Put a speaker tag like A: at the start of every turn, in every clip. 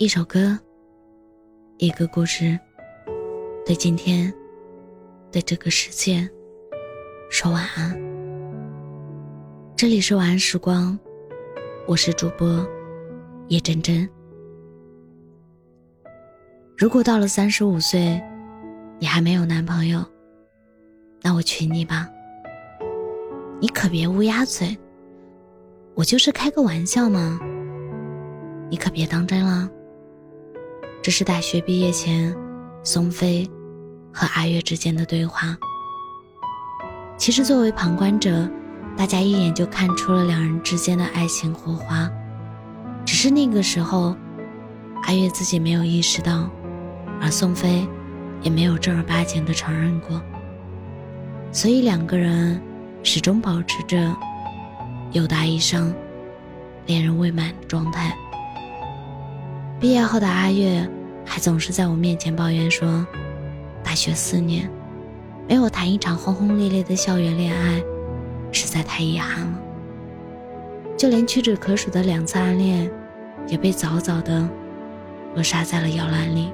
A: 一首歌，一个故事，对今天，对这个世界，说晚安。这里是晚安时光，我是主播叶真真。如果到了三十五岁，你还没有男朋友，那我娶你吧。你可别乌鸦嘴，我就是开个玩笑嘛。你可别当真了。这是大学毕业前，宋飞和阿月之间的对话。其实作为旁观者，大家一眼就看出了两人之间的爱情火花，只是那个时候，阿月自己没有意识到，而宋飞也没有正儿八经的承认过，所以两个人始终保持着有达以上恋人未满的状态。毕业后的阿月，还总是在我面前抱怨说，大学四年，没有谈一场轰轰烈烈的校园恋爱，实在太遗憾了。就连屈指可数的两次暗恋，也被早早的扼杀在了摇篮里。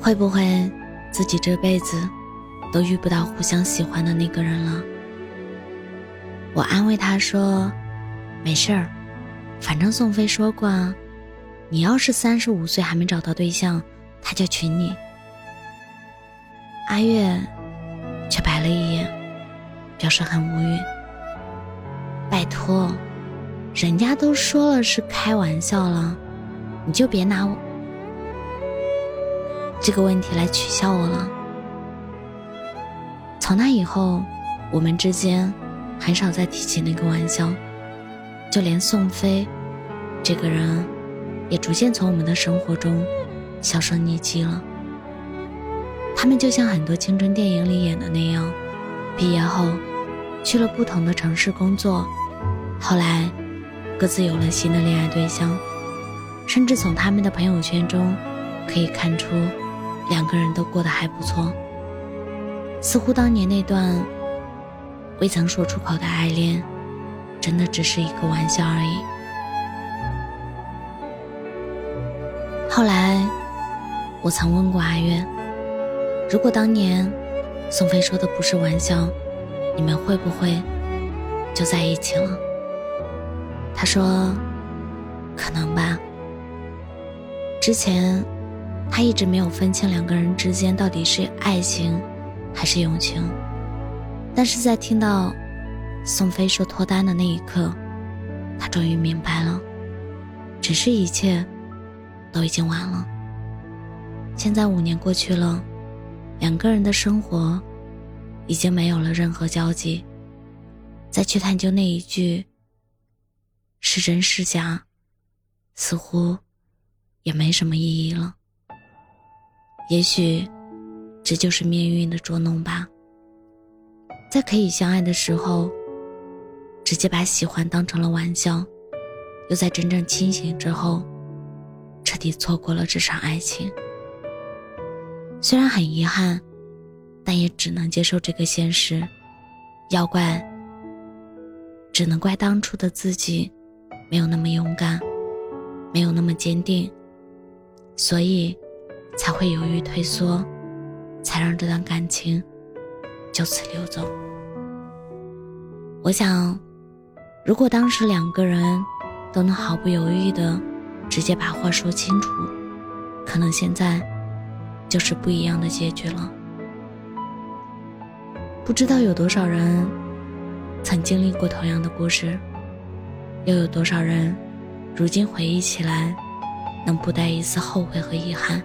A: 会不会自己这辈子都遇不到互相喜欢的那个人了？我安慰他说，没事儿。反正宋飞说过啊，你要是三十五岁还没找到对象，他就娶你。阿月却白了一眼，表示很无语。拜托，人家都说了是开玩笑了，你就别拿我这个问题来取笑我了。从那以后，我们之间很少再提起那个玩笑。就连宋飞，这个人，也逐渐从我们的生活中销声匿迹了。他们就像很多青春电影里演的那样，毕业后去了不同的城市工作，后来各自有了新的恋爱对象，甚至从他们的朋友圈中可以看出，两个人都过得还不错。似乎当年那段未曾说出口的爱恋。真的只是一个玩笑而已。后来，我曾问过阿月，如果当年宋飞说的不是玩笑，你们会不会就在一起了？他说，可能吧。之前，他一直没有分清两个人之间到底是爱情还是友情，但是在听到。宋飞说脱单的那一刻，他终于明白了，只是一切都已经晚了。现在五年过去了，两个人的生活已经没有了任何交集，再去探究那一句是真是假，似乎也没什么意义了。也许这就是命运的捉弄吧，在可以相爱的时候。直接把喜欢当成了玩笑，又在真正清醒之后，彻底错过了这场爱情。虽然很遗憾，但也只能接受这个现实。要怪，只能怪当初的自己没有那么勇敢，没有那么坚定，所以才会犹豫退缩，才让这段感情就此溜走。我想。如果当时两个人都能毫不犹豫的直接把话说清楚，可能现在就是不一样的结局了。不知道有多少人曾经历过同样的故事，又有多少人如今回忆起来能不带一丝后悔和遗憾？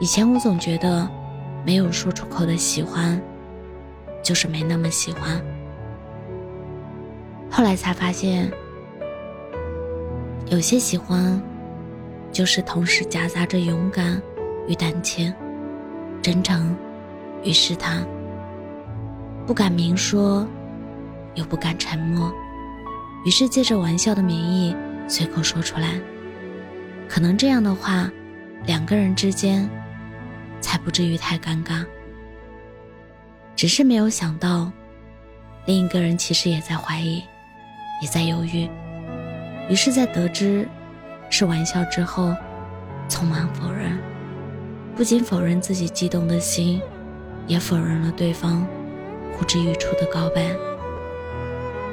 A: 以前我总觉得没有说出口的喜欢，就是没那么喜欢。后来才发现，有些喜欢，就是同时夹杂着勇敢与胆怯，真诚与试探，不敢明说，又不敢沉默，于是借着玩笑的名义随口说出来。可能这样的话，两个人之间才不至于太尴尬。只是没有想到，另一个人其实也在怀疑。也在犹豫，于是，在得知是玩笑之后，匆忙否认，不仅否认自己激动的心，也否认了对方呼之欲出的告白。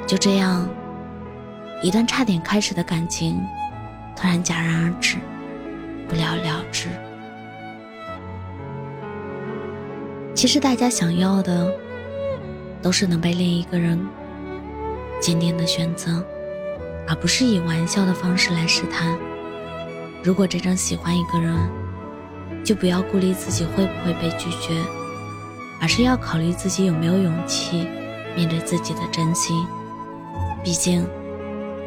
A: 就这样，一段差点开始的感情，突然戛然而止，不了了之。其实，大家想要的，都是能被另一个人坚定的选择。而不是以玩笑的方式来试探。如果真正喜欢一个人，就不要顾虑自己会不会被拒绝，而是要考虑自己有没有勇气面对自己的真心。毕竟，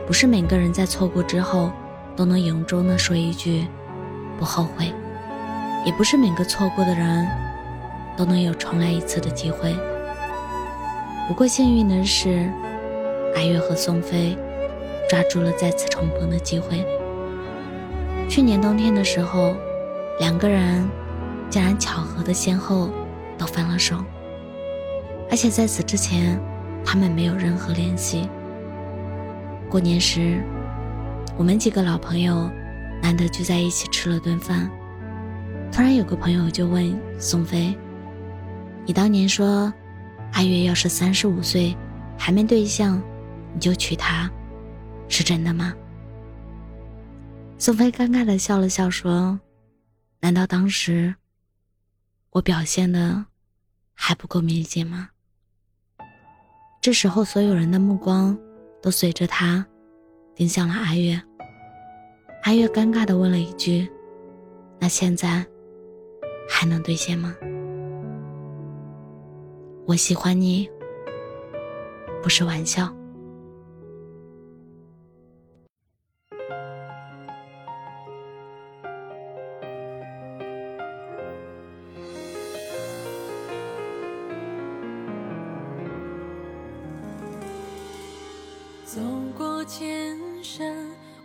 A: 不是每个人在错过之后都能由衷的说一句不后悔，也不是每个错过的人都能有重来一次的机会。不过幸运的是，阿月和宋飞。抓住了再次重逢的机会。去年冬天的时候，两个人竟然巧合的先后都分了手，而且在此之前，他们没有任何联系。过年时，我们几个老朋友难得聚在一起吃了顿饭，突然有个朋友就问宋飞：“你当年说，阿月要是三十五岁还没对象，你就娶她。”是真的吗？宋飞尴尬的笑了笑，说：“难道当时我表现的还不够明显吗？”这时候，所有人的目光都随着他盯向了阿月。阿月尴尬的问了一句：“那现在还能兑现吗？”我喜欢你，不是玩笑。
B: 走过千山，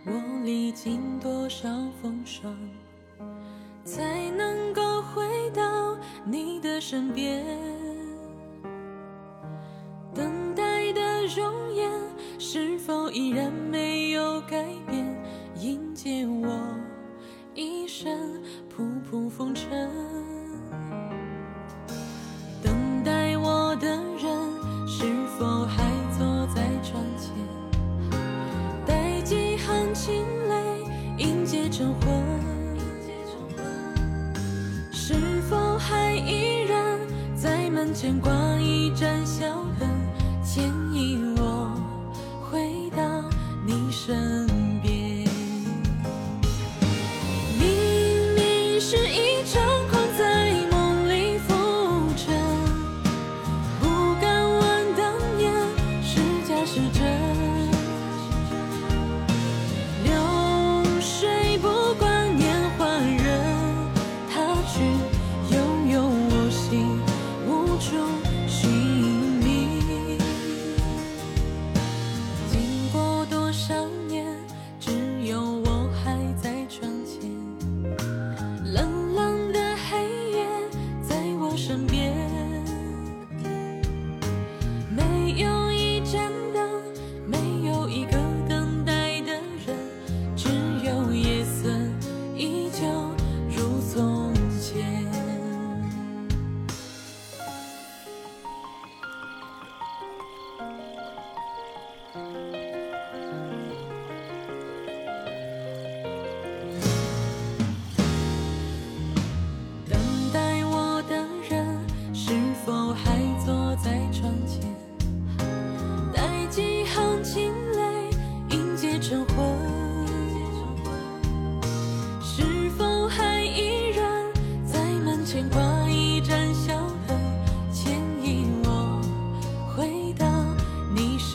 B: 我历经多少风霜，才能够回到你的身边？等待的容颜，是否依然没有改变？迎接我一身仆仆风尘。牵挂一盏小灯，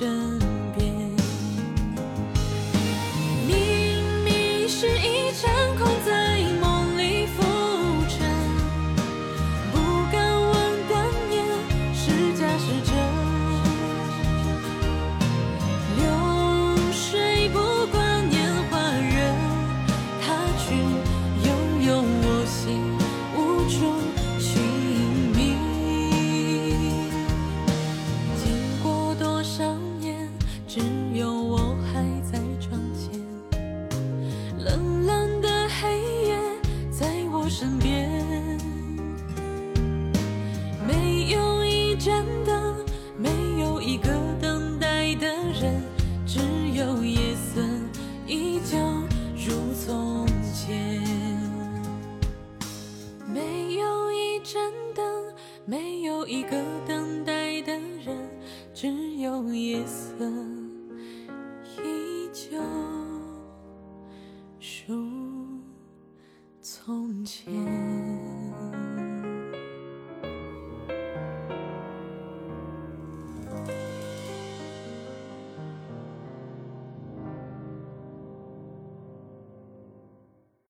A: ocean.